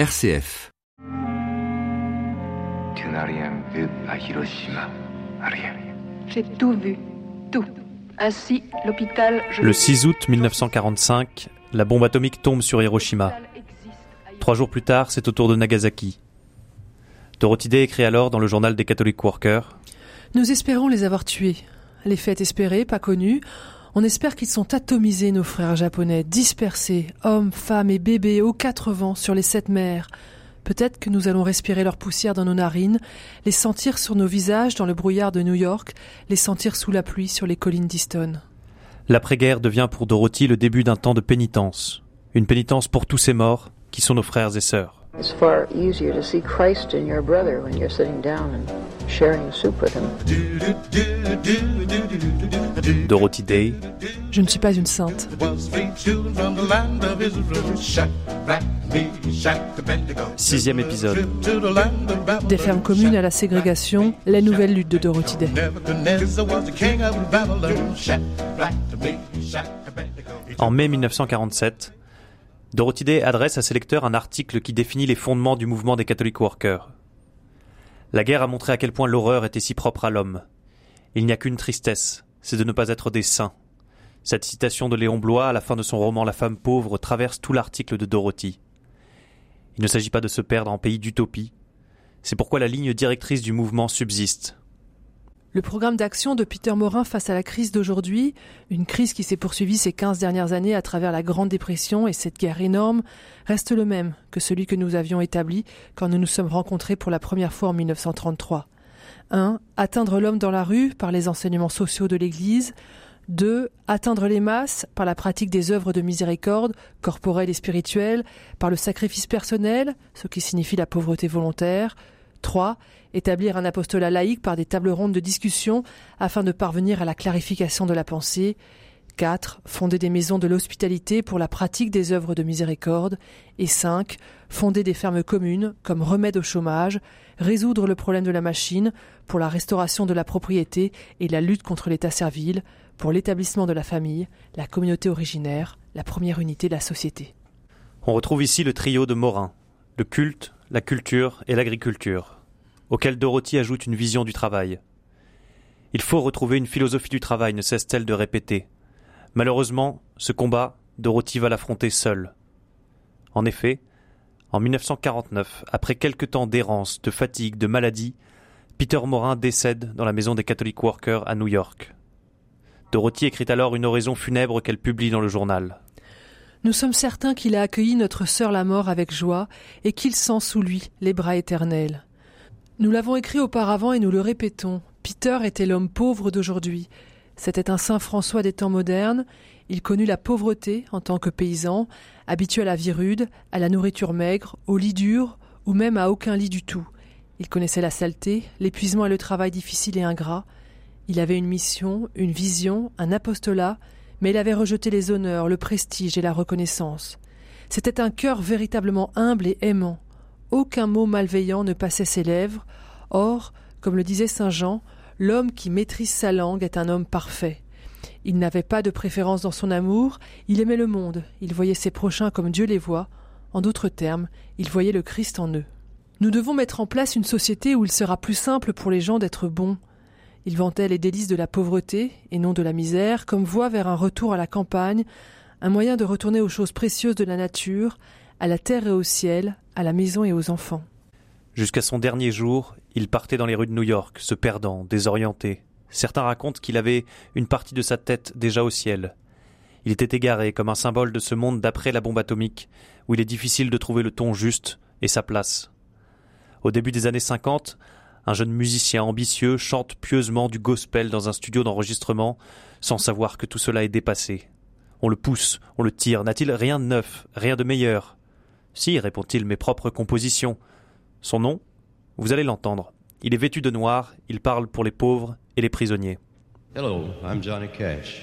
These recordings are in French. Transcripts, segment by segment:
RCF. J'ai tout vu, tout. Ainsi, l'hôpital. Le 6 août 1945, la bombe atomique tombe sur Hiroshima. Trois jours plus tard, c'est au tour de Nagasaki. Dorothy Day écrit alors dans le journal des Catholic Workers Nous espérons les avoir tués. Les faits espérés, pas connus. On espère qu'ils sont atomisés, nos frères japonais, dispersés, hommes, femmes et bébés aux quatre vents sur les sept mers. Peut-être que nous allons respirer leur poussière dans nos narines, les sentir sur nos visages dans le brouillard de New York, les sentir sous la pluie sur les collines d'Easton. L'après-guerre devient pour Dorothy le début d'un temps de pénitence. Une pénitence pour tous ces morts qui sont nos frères et sœurs. It's far easier to see Christ in your brother when you're sitting down and sharing soup with him. Dorothy Day. Je ne suis pas une sainte. Sixième épisode. Des fermes communes à la ségrégation, la nouvelle lutte de Dorothy Day. En mai 1947, Dorothy Day adresse à ses lecteurs un article qui définit les fondements du mouvement des Catholic Workers. La guerre a montré à quel point l'horreur était si propre à l'homme. Il n'y a qu'une tristesse, c'est de ne pas être des saints. Cette citation de Léon Blois à la fin de son roman La femme pauvre traverse tout l'article de Dorothy. Il ne s'agit pas de se perdre en pays d'utopie. C'est pourquoi la ligne directrice du mouvement subsiste. Le programme d'action de Peter Morin face à la crise d'aujourd'hui, une crise qui s'est poursuivie ces quinze dernières années à travers la Grande Dépression et cette guerre énorme, reste le même que celui que nous avions établi quand nous nous sommes rencontrés pour la première fois en 1933. 1. Atteindre l'homme dans la rue par les enseignements sociaux de l'Église. 2. Atteindre les masses par la pratique des œuvres de miséricorde, corporelles et spirituelles, par le sacrifice personnel, ce qui signifie la pauvreté volontaire. 3. Établir un apostolat laïque par des tables rondes de discussion afin de parvenir à la clarification de la pensée. 4. Fonder des maisons de l'hospitalité pour la pratique des œuvres de miséricorde. Et 5. Fonder des fermes communes comme remède au chômage, résoudre le problème de la machine pour la restauration de la propriété et la lutte contre l'état servile, pour l'établissement de la famille, la communauté originaire, la première unité de la société. On retrouve ici le trio de Morin, le culte, la culture et l'agriculture, auquel Dorothy ajoute une vision du travail. Il faut retrouver une philosophie du travail, ne cesse-t-elle de répéter. Malheureusement, ce combat, Dorothy va l'affronter seule. En effet, en 1949, après quelque temps d'errance, de fatigue, de maladie, Peter Morin décède dans la maison des Catholic Workers à New York. Dorothy écrit alors une oraison funèbre qu'elle publie dans le journal. Nous sommes certains qu'il a accueilli notre sœur la mort avec joie et qu'il sent sous lui les bras éternels. Nous l'avons écrit auparavant et nous le répétons. Peter était l'homme pauvre d'aujourd'hui. C'était un saint François des temps modernes. Il connut la pauvreté en tant que paysan, habitué à la vie rude, à la nourriture maigre, au lit dur ou même à aucun lit du tout. Il connaissait la saleté, l'épuisement et le travail difficile et ingrat. Il avait une mission, une vision, un apostolat, mais il avait rejeté les honneurs, le prestige et la reconnaissance. C'était un cœur véritablement humble et aimant. Aucun mot malveillant ne passait ses lèvres. Or, comme le disait saint Jean, l'homme qui maîtrise sa langue est un homme parfait. Il n'avait pas de préférence dans son amour, il aimait le monde, il voyait ses prochains comme Dieu les voit, en d'autres termes, il voyait le Christ en eux. Nous devons mettre en place une société où il sera plus simple pour les gens d'être bons, il vantait les délices de la pauvreté, et non de la misère, comme voie vers un retour à la campagne, un moyen de retourner aux choses précieuses de la nature, à la terre et au ciel, à la maison et aux enfants. Jusqu'à son dernier jour, il partait dans les rues de New York, se perdant, désorienté. Certains racontent qu'il avait une partie de sa tête déjà au ciel. Il était égaré comme un symbole de ce monde d'après la bombe atomique, où il est difficile de trouver le ton juste et sa place. Au début des années 50, un jeune musicien ambitieux chante pieusement du gospel dans un studio d'enregistrement sans savoir que tout cela est dépassé. On le pousse, on le tire, n'a-t-il rien de neuf, rien de meilleur? Si, répond-il, mes propres compositions. Son nom? Vous allez l'entendre. Il est vêtu de noir, il parle pour les pauvres et les prisonniers. Hello, I'm Johnny Cash.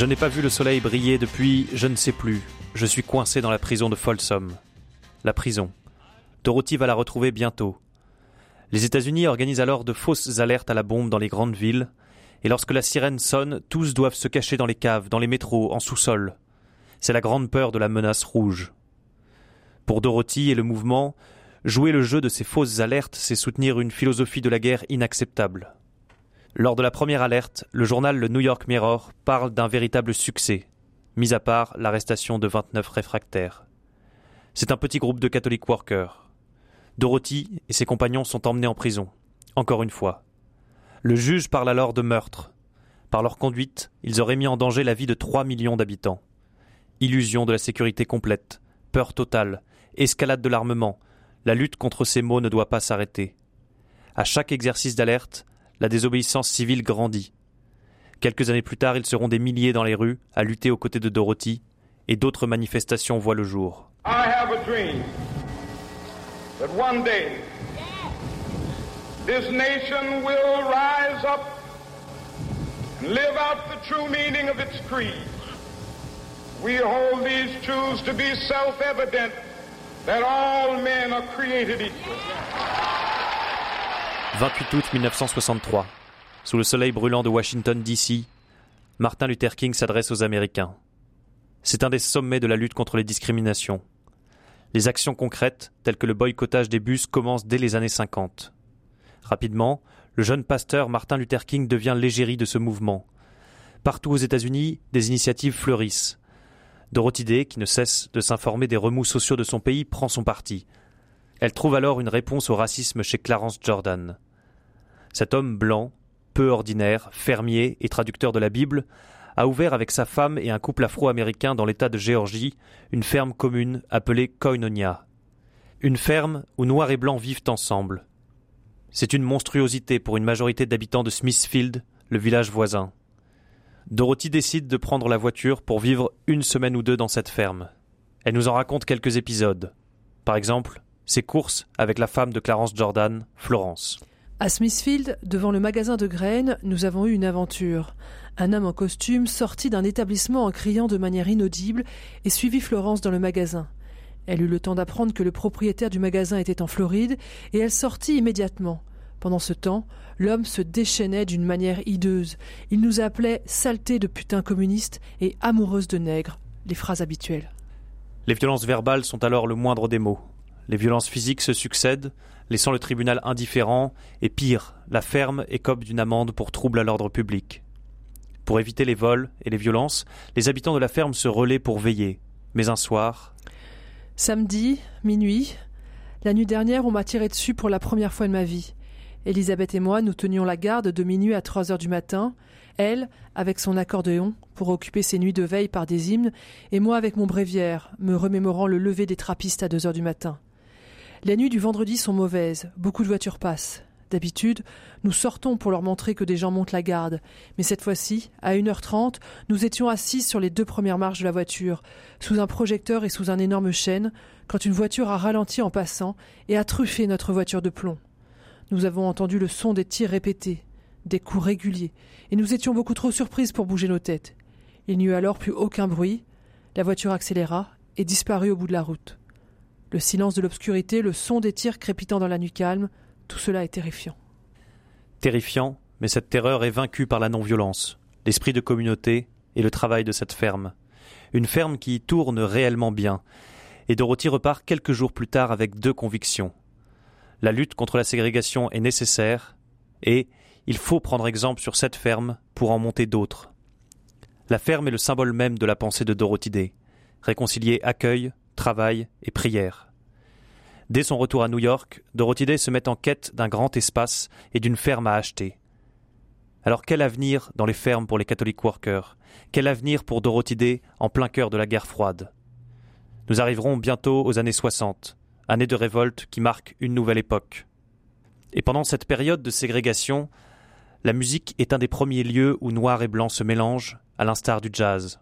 Je n'ai pas vu le soleil briller depuis je ne sais plus. Je suis coincé dans la prison de Folsom. La prison. Dorothy va la retrouver bientôt. Les États-Unis organisent alors de fausses alertes à la bombe dans les grandes villes, et lorsque la sirène sonne, tous doivent se cacher dans les caves, dans les métros, en sous-sol. C'est la grande peur de la menace rouge. Pour Dorothy et le mouvement, jouer le jeu de ces fausses alertes, c'est soutenir une philosophie de la guerre inacceptable. Lors de la première alerte, le journal Le New York Mirror parle d'un véritable succès, mis à part l'arrestation de 29 réfractaires. C'est un petit groupe de catholiques workers. Dorothy et ses compagnons sont emmenés en prison, encore une fois. Le juge parle alors de meurtre. Par leur conduite, ils auraient mis en danger la vie de 3 millions d'habitants. Illusion de la sécurité complète, peur totale, escalade de l'armement, la lutte contre ces maux ne doit pas s'arrêter. À chaque exercice d'alerte, la désobéissance civile grandit. Quelques années plus tard, ils seront des milliers dans les rues à lutter aux côtés de Dorothy, et d'autres manifestations voient le jour. I have a dream that one day this nation will rise up and live out the true meaning of its creed. We hold these truths to be self evident that all men are created equal. 28 août 1963. Sous le soleil brûlant de Washington, D.C., Martin Luther King s'adresse aux Américains. C'est un des sommets de la lutte contre les discriminations. Les actions concrètes, telles que le boycottage des bus, commencent dès les années 50. Rapidement, le jeune pasteur Martin Luther King devient l'égérie de ce mouvement. Partout aux États-Unis, des initiatives fleurissent. Dorothy Day, qui ne cesse de s'informer des remous sociaux de son pays, prend son parti. Elle trouve alors une réponse au racisme chez Clarence Jordan. Cet homme blanc, peu ordinaire, fermier et traducteur de la Bible, a ouvert avec sa femme et un couple afro-américain dans l'État de Géorgie une ferme commune appelée Koinonia. Une ferme où noirs et blancs vivent ensemble. C'est une monstruosité pour une majorité d'habitants de Smithfield, le village voisin. Dorothy décide de prendre la voiture pour vivre une semaine ou deux dans cette ferme. Elle nous en raconte quelques épisodes. Par exemple, ses courses avec la femme de Clarence Jordan, Florence. À Smithfield, devant le magasin de graines, nous avons eu une aventure. Un homme en costume sortit d'un établissement en criant de manière inaudible et suivit Florence dans le magasin. Elle eut le temps d'apprendre que le propriétaire du magasin était en Floride et elle sortit immédiatement. Pendant ce temps, l'homme se déchaînait d'une manière hideuse. Il nous appelait saleté de putain communiste et amoureuse de nègres, les phrases habituelles. Les violences verbales sont alors le moindre des mots. Les violences physiques se succèdent, laissant le tribunal indifférent, et pire, la ferme écope d'une amende pour trouble à l'ordre public. Pour éviter les vols et les violences, les habitants de la ferme se relaient pour veiller. Mais un soir. Samedi, minuit. La nuit dernière, on m'a tiré dessus pour la première fois de ma vie. Elisabeth et moi, nous tenions la garde de minuit à trois heures du matin, elle, avec son accordéon, pour occuper ses nuits de veille par des hymnes, et moi avec mon bréviaire, me remémorant le lever des trappistes à deux heures du matin. Les nuits du vendredi sont mauvaises, beaucoup de voitures passent. D'habitude, nous sortons pour leur montrer que des gens montent la garde, mais cette fois-ci, à 1h30, nous étions assis sur les deux premières marches de la voiture, sous un projecteur et sous un énorme chêne, quand une voiture a ralenti en passant et a truffé notre voiture de plomb. Nous avons entendu le son des tirs répétés, des coups réguliers, et nous étions beaucoup trop surprises pour bouger nos têtes. Il n'y eut alors plus aucun bruit, la voiture accéléra et disparut au bout de la route. Le silence de l'obscurité, le son des tirs crépitant dans la nuit calme, tout cela est terrifiant. Terrifiant, mais cette terreur est vaincue par la non-violence, l'esprit de communauté et le travail de cette ferme. Une ferme qui tourne réellement bien, Et Dorothy repart quelques jours plus tard avec deux convictions. La lutte contre la ségrégation est nécessaire et il faut prendre exemple sur cette ferme pour en monter d'autres. La ferme est le symbole même de la pensée de Dorothy Day, réconcilier accueil, travail et prière. Dès son retour à New York, Dorothy Day se met en quête d'un grand espace et d'une ferme à acheter. Alors quel avenir dans les fermes pour les catholiques workers? Quel avenir pour Dorothy Day en plein cœur de la guerre froide? Nous arriverons bientôt aux années 60, années de révolte qui marquent une nouvelle époque. Et pendant cette période de ségrégation, la musique est un des premiers lieux où noir et blanc se mélangent, à l'instar du jazz.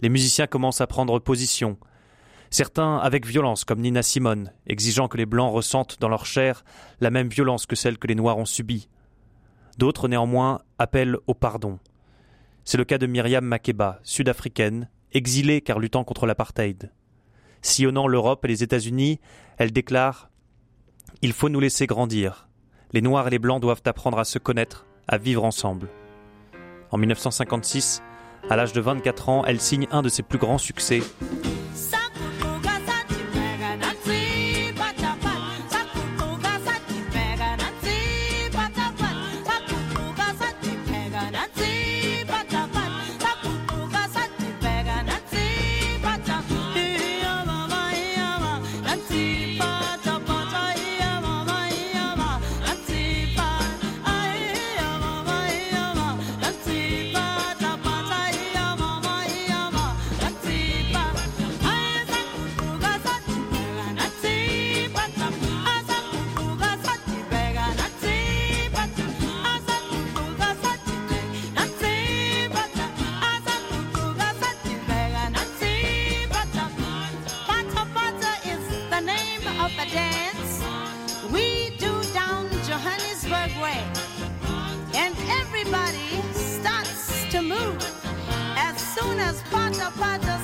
Les musiciens commencent à prendre position, certains avec violence comme Nina Simone, exigeant que les blancs ressentent dans leur chair la même violence que celle que les noirs ont subie. D'autres néanmoins appellent au pardon. C'est le cas de Myriam Makeba, sud-africaine, exilée car luttant contre l'apartheid. Sillonnant l'Europe et les États-Unis, elle déclare Il faut nous laisser grandir. Les Noirs et les Blancs doivent apprendre à se connaître, à vivre ensemble. En 1956, à l'âge de 24 ans, elle signe un de ses plus grands succès, Pata Pata